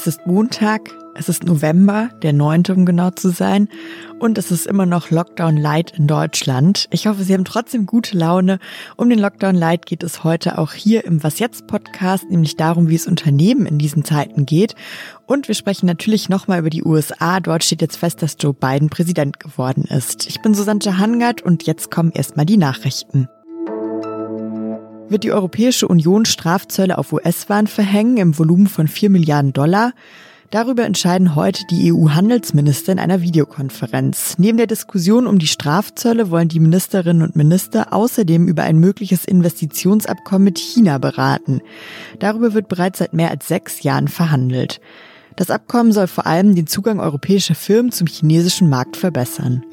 Es ist Montag, es ist November, der 9. um genau zu sein, und es ist immer noch Lockdown Light in Deutschland. Ich hoffe, Sie haben trotzdem gute Laune. Um den Lockdown Light geht es heute auch hier im Was jetzt Podcast, nämlich darum, wie es Unternehmen in diesen Zeiten geht. Und wir sprechen natürlich nochmal über die USA. Dort steht jetzt fest, dass Joe Biden Präsident geworden ist. Ich bin Susanne Hangard und jetzt kommen erstmal die Nachrichten wird die Europäische Union Strafzölle auf US-Waren verhängen im Volumen von 4 Milliarden Dollar. Darüber entscheiden heute die EU-Handelsminister in einer Videokonferenz. Neben der Diskussion um die Strafzölle wollen die Ministerinnen und Minister außerdem über ein mögliches Investitionsabkommen mit China beraten. Darüber wird bereits seit mehr als sechs Jahren verhandelt. Das Abkommen soll vor allem den Zugang europäischer Firmen zum chinesischen Markt verbessern.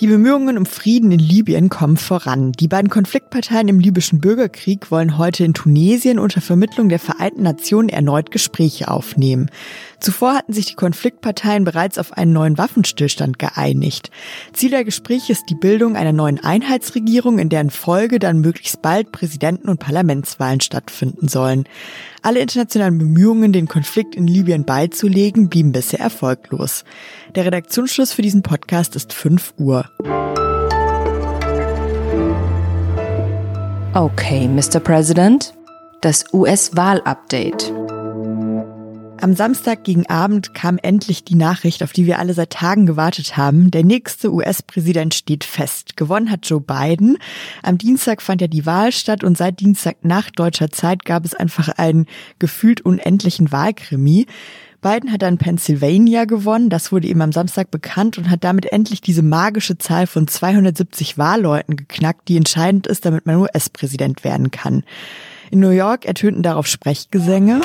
Die Bemühungen um Frieden in Libyen kommen voran. Die beiden Konfliktparteien im libyschen Bürgerkrieg wollen heute in Tunesien unter Vermittlung der Vereinten Nationen erneut Gespräche aufnehmen. Zuvor hatten sich die Konfliktparteien bereits auf einen neuen Waffenstillstand geeinigt. Ziel der Gespräche ist die Bildung einer neuen Einheitsregierung, in deren Folge dann möglichst bald Präsidenten- und Parlamentswahlen stattfinden sollen. Alle internationalen Bemühungen, den Konflikt in Libyen beizulegen, blieben bisher erfolglos. Der Redaktionsschluss für diesen Podcast ist 5 Uhr. Okay, Mr. President, das US-Wahl-Update. Am Samstag gegen Abend kam endlich die Nachricht, auf die wir alle seit Tagen gewartet haben. Der nächste US-Präsident steht fest. Gewonnen hat Joe Biden. Am Dienstag fand ja die Wahl statt und seit Dienstag nach deutscher Zeit gab es einfach einen gefühlt unendlichen Wahlkrimi. Biden hat dann Pennsylvania gewonnen, das wurde ihm am Samstag bekannt und hat damit endlich diese magische Zahl von 270 Wahlleuten geknackt, die entscheidend ist, damit man US-Präsident werden kann. In New York ertönten darauf Sprechgesänge.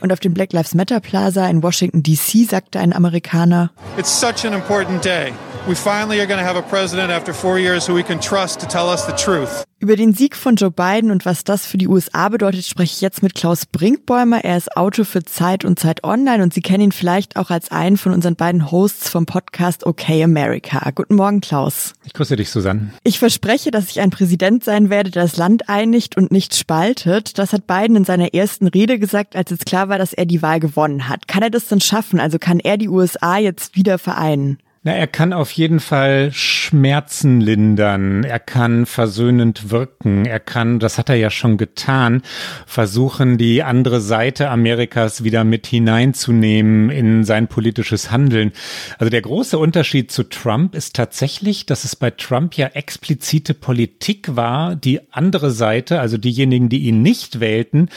Und auf dem Black Lives Matter Plaza in Washington DC sagte ein Amerikaner, It's such an important day. We finally are going to have a president after four years who we can trust to tell us the truth. Über den Sieg von Joe Biden und was das für die USA bedeutet, spreche ich jetzt mit Klaus Brinkbäumer. Er ist Autor für Zeit und Zeit Online und Sie kennen ihn vielleicht auch als einen von unseren beiden Hosts vom Podcast Okay America. Guten Morgen, Klaus. Ich grüße dich, Susanne. Ich verspreche, dass ich ein Präsident sein werde, der das Land einigt und nicht spaltet. Das hat Biden in seiner ersten Rede gesagt, als es klar war, dass er die Wahl gewonnen hat. Kann er das denn schaffen? Also kann er die USA jetzt wieder vereinen? Na, er kann auf jeden Fall Schmerzen lindern. Er kann versöhnend wirken. Er kann, das hat er ja schon getan, versuchen, die andere Seite Amerikas wieder mit hineinzunehmen in sein politisches Handeln. Also der große Unterschied zu Trump ist tatsächlich, dass es bei Trump ja explizite Politik war, die andere Seite, also diejenigen, die ihn nicht wählten,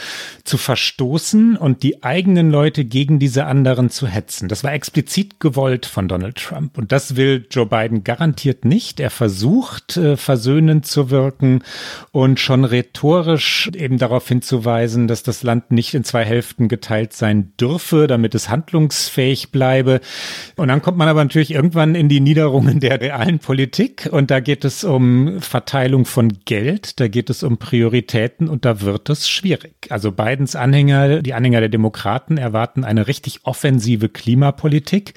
zu verstoßen und die eigenen Leute gegen diese anderen zu hetzen. Das war explizit gewollt von Donald Trump. Und das will Joe Biden garantiert nicht. Er versucht, äh, versöhnend zu wirken und schon rhetorisch eben darauf hinzuweisen, dass das Land nicht in zwei Hälften geteilt sein dürfe, damit es handlungsfähig bleibe. Und dann kommt man aber natürlich irgendwann in die Niederungen der realen Politik und da geht es um Verteilung von Geld, da geht es um Prioritäten und da wird es schwierig. Also Bidens Anhänger, die Anhänger der Demokraten erwarten eine richtig offensive Klimapolitik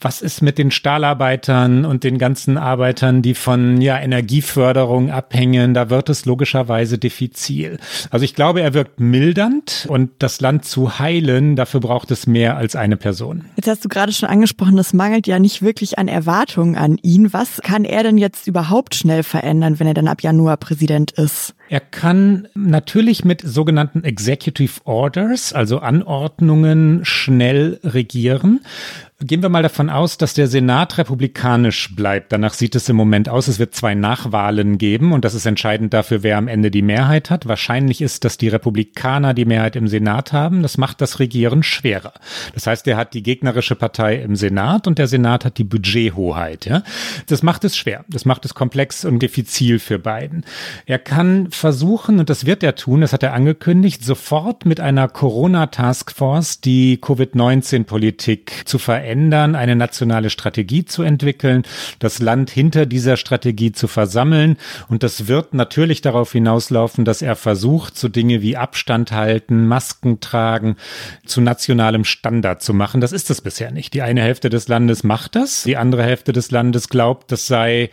was ist mit den Stahlarbeitern und den ganzen Arbeitern, die von ja, Energieförderung abhängen? Da wird es logischerweise diffizil. Also ich glaube, er wirkt mildernd und das Land zu heilen, dafür braucht es mehr als eine Person. Jetzt hast du gerade schon angesprochen, es mangelt ja nicht wirklich an Erwartungen an ihn. Was kann er denn jetzt überhaupt schnell verändern, wenn er dann ab Januar Präsident ist? Er kann natürlich mit sogenannten Executive Orders, also Anordnungen, schnell regieren. Gehen wir mal davon aus, dass der Senat republikanisch bleibt. Danach sieht es im Moment aus. Es wird zwei Nachwahlen geben und das ist entscheidend dafür, wer am Ende die Mehrheit hat. Wahrscheinlich ist, dass die Republikaner die Mehrheit im Senat haben. Das macht das Regieren schwerer. Das heißt, er hat die gegnerische Partei im Senat und der Senat hat die Budgethoheit. Ja? Das macht es schwer. Das macht es komplex und diffizil für beiden. Er kann versuchen, und das wird er tun, das hat er angekündigt, sofort mit einer Corona-Taskforce die Covid-19-Politik zu verändern, eine nationale Strategie zu entwickeln, das Land hinter dieser Strategie zu versammeln. Und das wird natürlich darauf hinauslaufen, dass er versucht, so Dinge wie Abstand halten, Masken tragen, zu nationalem Standard zu machen. Das ist es bisher nicht. Die eine Hälfte des Landes macht das, die andere Hälfte des Landes glaubt, das sei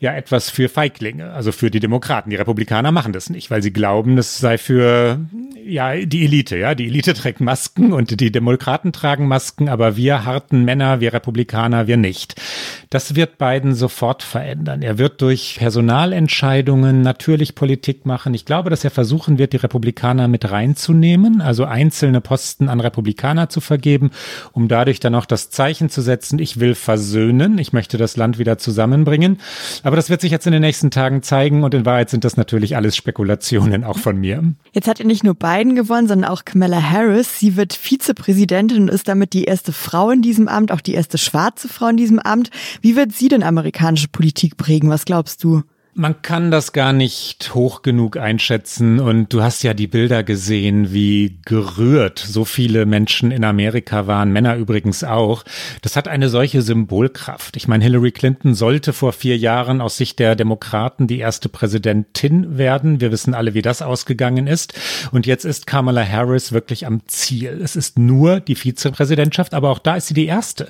ja etwas für Feiglinge, also für die Demokraten. Die Republikaner machen das nicht, weil sie glauben, das sei für ja die Elite. Ja, die Elite trägt Masken und die Demokraten tragen Masken, aber wir harten Männer, wir Republikaner, wir nicht. Das wird Biden sofort verändern. Er wird durch Personalentscheidungen natürlich Politik machen. Ich glaube, dass er versuchen wird, die Republikaner mit reinzunehmen, also einzelne Posten an Republikaner zu vergeben, um dadurch dann auch das Zeichen zu setzen, ich will versöhnen, ich möchte das Land wieder zusammenbringen. Aber das wird sich jetzt in den nächsten Tagen zeigen und in Wahrheit sind das natürlich alles Spekulationen auch von mir. Jetzt hat er nicht nur Biden gewonnen, sondern auch Kamala Harris. Sie wird Vizepräsidentin und ist damit die erste Frau in diesem Amt, auch die erste schwarze Frau in diesem Amt. Wie wird sie denn amerikanische Politik prägen? Was glaubst du? Man kann das gar nicht hoch genug einschätzen und du hast ja die Bilder gesehen, wie gerührt so viele Menschen in Amerika waren, Männer übrigens auch. Das hat eine solche Symbolkraft. Ich meine, Hillary Clinton sollte vor vier Jahren aus Sicht der Demokraten die erste Präsidentin werden. Wir wissen alle, wie das ausgegangen ist. Und jetzt ist Kamala Harris wirklich am Ziel. Es ist nur die Vizepräsidentschaft, aber auch da ist sie die erste.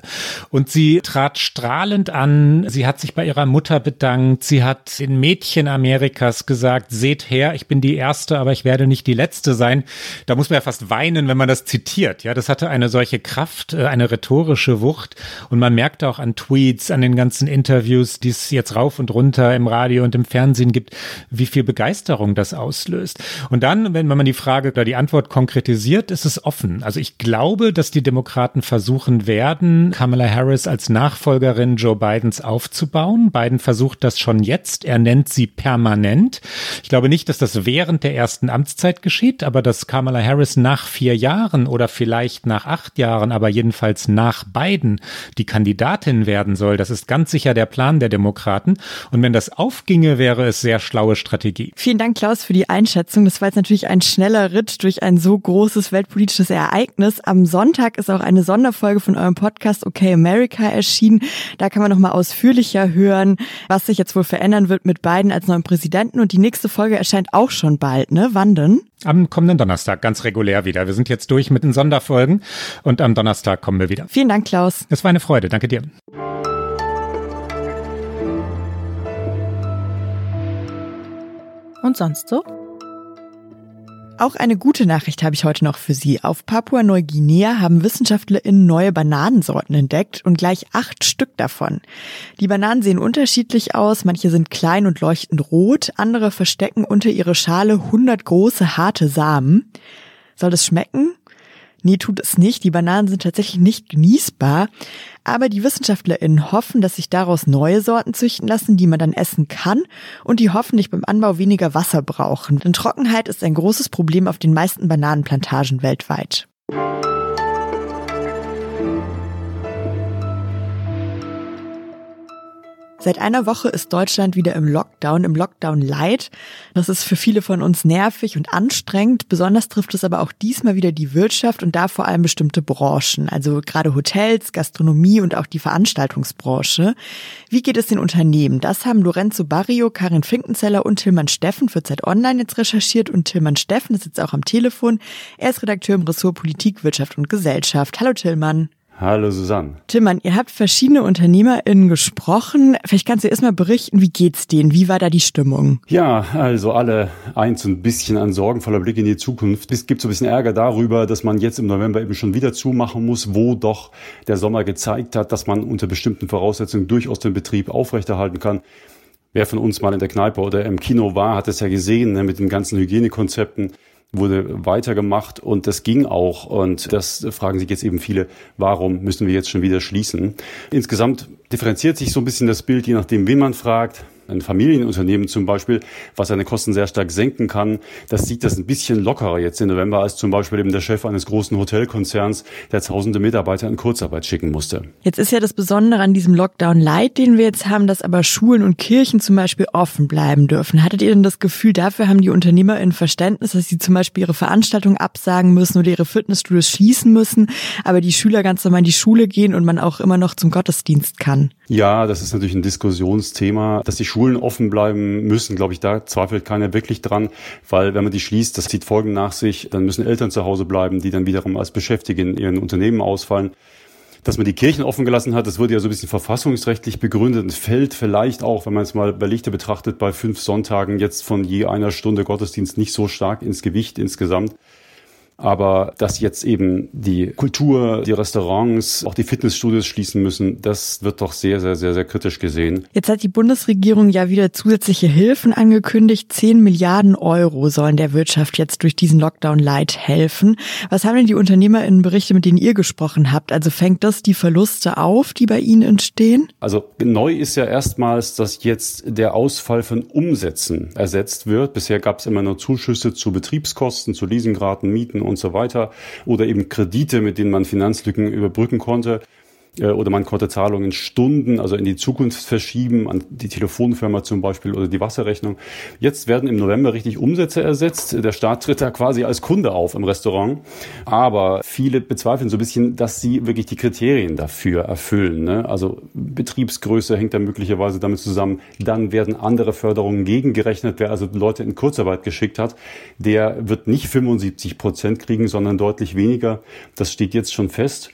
Und sie trat strahlend an. Sie hat sich bei ihrer Mutter bedankt. Sie hat in Mädchen Amerikas gesagt, seht her, ich bin die Erste, aber ich werde nicht die Letzte sein. Da muss man ja fast weinen, wenn man das zitiert. Ja, das hatte eine solche Kraft, äh, eine rhetorische Wucht. Und man merkt auch an Tweets, an den ganzen Interviews, die es jetzt rauf und runter im Radio und im Fernsehen gibt, wie viel Begeisterung das auslöst. Und dann, wenn man die Frage oder die Antwort konkretisiert, ist es offen. Also ich glaube, dass die Demokraten versuchen werden, Kamala Harris als Nachfolgerin Joe Bidens aufzubauen. Biden versucht das schon jetzt. Er nennt sie permanent. Ich glaube nicht, dass das während der ersten Amtszeit geschieht, aber dass Kamala Harris nach vier Jahren oder vielleicht nach acht Jahren, aber jedenfalls nach Biden die Kandidatin werden soll, das ist ganz sicher der Plan der Demokraten. Und wenn das aufginge, wäre es sehr schlaue Strategie. Vielen Dank, Klaus, für die Einschätzung. Das war jetzt natürlich ein schneller Ritt durch ein so großes weltpolitisches Ereignis. Am Sonntag ist auch eine Sonderfolge von eurem Podcast Okay America erschienen. Da kann man nochmal ausführlicher hören, was sich jetzt wohl verändern wird mit Biden als neuen Präsidenten und die nächste Folge erscheint auch schon bald, ne? Wann denn? Am kommenden Donnerstag, ganz regulär wieder. Wir sind jetzt durch mit den Sonderfolgen und am Donnerstag kommen wir wieder. Vielen Dank, Klaus. Es war eine Freude. Danke dir. Und sonst so? Auch eine gute Nachricht habe ich heute noch für Sie. Auf Papua-Neuguinea haben WissenschaftlerInnen neue Bananensorten entdeckt und gleich acht Stück davon. Die Bananen sehen unterschiedlich aus, manche sind klein und leuchtend rot, andere verstecken unter ihre Schale 100 große, harte Samen. Soll das schmecken? Nee, tut es nicht. Die Bananen sind tatsächlich nicht genießbar. Aber die WissenschaftlerInnen hoffen, dass sich daraus neue Sorten züchten lassen, die man dann essen kann und die hoffentlich beim Anbau weniger Wasser brauchen. Denn Trockenheit ist ein großes Problem auf den meisten Bananenplantagen weltweit. Seit einer Woche ist Deutschland wieder im Lockdown, im Lockdown Light. Das ist für viele von uns nervig und anstrengend. Besonders trifft es aber auch diesmal wieder die Wirtschaft und da vor allem bestimmte Branchen, also gerade Hotels, Gastronomie und auch die Veranstaltungsbranche. Wie geht es den Unternehmen? Das haben Lorenzo Barrio, Karin Finkenzeller und Tilman Steffen für Zeit Online jetzt recherchiert und Tilman Steffen ist jetzt auch am Telefon. Er ist Redakteur im Ressort Politik, Wirtschaft und Gesellschaft. Hallo Tilman. Hallo Susanne. Tillmann, ihr habt verschiedene UnternehmerInnen gesprochen. Vielleicht kannst du erstmal berichten, wie geht's denen? Wie war da die Stimmung? Ja, also alle eins ein bisschen ein sorgenvoller Blick in die Zukunft. Es gibt so ein bisschen Ärger darüber, dass man jetzt im November eben schon wieder zumachen muss, wo doch der Sommer gezeigt hat, dass man unter bestimmten Voraussetzungen durchaus den Betrieb aufrechterhalten kann. Wer von uns mal in der Kneipe oder im Kino war, hat es ja gesehen ne, mit den ganzen Hygienekonzepten wurde weitergemacht und das ging auch. Und das fragen sich jetzt eben viele, warum müssen wir jetzt schon wieder schließen? Insgesamt differenziert sich so ein bisschen das Bild, je nachdem, wen man fragt ein Familienunternehmen zum Beispiel, was seine Kosten sehr stark senken kann, das sieht das ein bisschen lockerer jetzt im November als zum Beispiel eben der Chef eines großen Hotelkonzerns, der tausende Mitarbeiter in Kurzarbeit schicken musste. Jetzt ist ja das Besondere an diesem Lockdown Light, den wir jetzt haben, dass aber Schulen und Kirchen zum Beispiel offen bleiben dürfen. Hattet ihr denn das Gefühl, dafür haben die Unternehmer in Verständnis, dass sie zum Beispiel ihre Veranstaltungen absagen müssen oder ihre Fitnessstudios schließen müssen, aber die Schüler ganz normal in die Schule gehen und man auch immer noch zum Gottesdienst kann? Ja, das ist natürlich ein Diskussionsthema, dass die Schulen offen bleiben müssen, glaube ich, da zweifelt keiner wirklich dran, weil wenn man die schließt, das zieht Folgen nach sich, dann müssen Eltern zu Hause bleiben, die dann wiederum als Beschäftigte in ihren Unternehmen ausfallen. Dass man die Kirchen offen gelassen hat, das wurde ja so ein bisschen verfassungsrechtlich begründet und fällt vielleicht auch, wenn man es mal bei Lichte betrachtet, bei fünf Sonntagen jetzt von je einer Stunde Gottesdienst nicht so stark ins Gewicht insgesamt. Aber dass jetzt eben die Kultur, die Restaurants, auch die Fitnessstudios schließen müssen, das wird doch sehr, sehr, sehr, sehr kritisch gesehen. Jetzt hat die Bundesregierung ja wieder zusätzliche Hilfen angekündigt. Zehn Milliarden Euro sollen der Wirtschaft jetzt durch diesen Lockdown Light helfen. Was haben denn die UnternehmerInnenberichte, mit denen ihr gesprochen habt? Also fängt das die Verluste auf, die bei Ihnen entstehen? Also neu ist ja erstmals, dass jetzt der Ausfall von Umsätzen ersetzt wird. Bisher gab es immer nur Zuschüsse zu Betriebskosten, zu Leasingraten, Mieten und so weiter oder eben Kredite, mit denen man Finanzlücken überbrücken konnte. Äh, oder man konnte Zahlungen Stunden, also in die Zukunft verschieben, an die Telefonfirma zum Beispiel oder die Wasserrechnung. Jetzt werden im November richtig Umsätze ersetzt. Der Staat tritt da quasi als Kunde auf im Restaurant. Aber viele bezweifeln so ein bisschen, dass sie wirklich die Kriterien dafür erfüllen. Ne? Also Betriebsgröße hängt da möglicherweise damit zusammen. Dann werden andere Förderungen gegengerechnet. Wer also Leute in Kurzarbeit geschickt hat, der wird nicht 75 Prozent kriegen, sondern deutlich weniger. Das steht jetzt schon fest.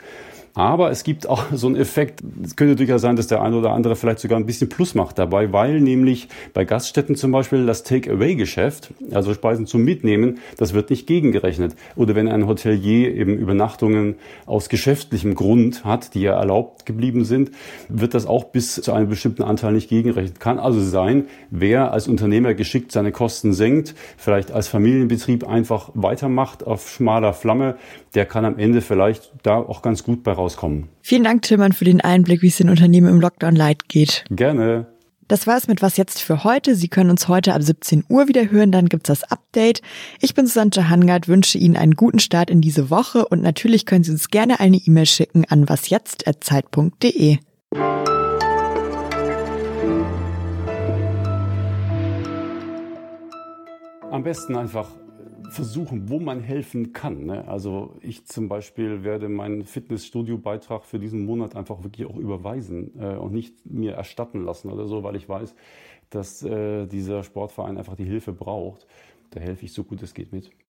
Aber es gibt auch so einen Effekt, es könnte durchaus sein, dass der eine oder andere vielleicht sogar ein bisschen Plus macht dabei, weil nämlich bei Gaststätten zum Beispiel das Take-Away-Geschäft, also Speisen zum Mitnehmen, das wird nicht gegengerechnet. Oder wenn ein Hotelier eben Übernachtungen aus geschäftlichem Grund hat, die ja erlaubt geblieben sind, wird das auch bis zu einem bestimmten Anteil nicht gegengerechnet. Kann also sein, wer als Unternehmer geschickt seine Kosten senkt, vielleicht als Familienbetrieb einfach weitermacht auf schmaler Flamme, der kann am Ende vielleicht da auch ganz gut bei rauskommen. Vielen Dank, Tillmann, für den Einblick, wie es den Unternehmen im Lockdown Light geht. Gerne. Das war es mit Was jetzt für heute. Sie können uns heute ab 17 Uhr wieder hören, dann gibt's das Update. Ich bin Susanne Hangard, wünsche Ihnen einen guten Start in diese Woche und natürlich können Sie uns gerne eine E-Mail schicken an wasjetzt.zeit.de. Am besten einfach versuchen, wo man helfen kann. Ne? Also ich zum Beispiel werde meinen Fitnessstudio-Beitrag für diesen Monat einfach wirklich auch überweisen äh, und nicht mir erstatten lassen oder so, weil ich weiß, dass äh, dieser Sportverein einfach die Hilfe braucht. Da helfe ich so gut es geht mit.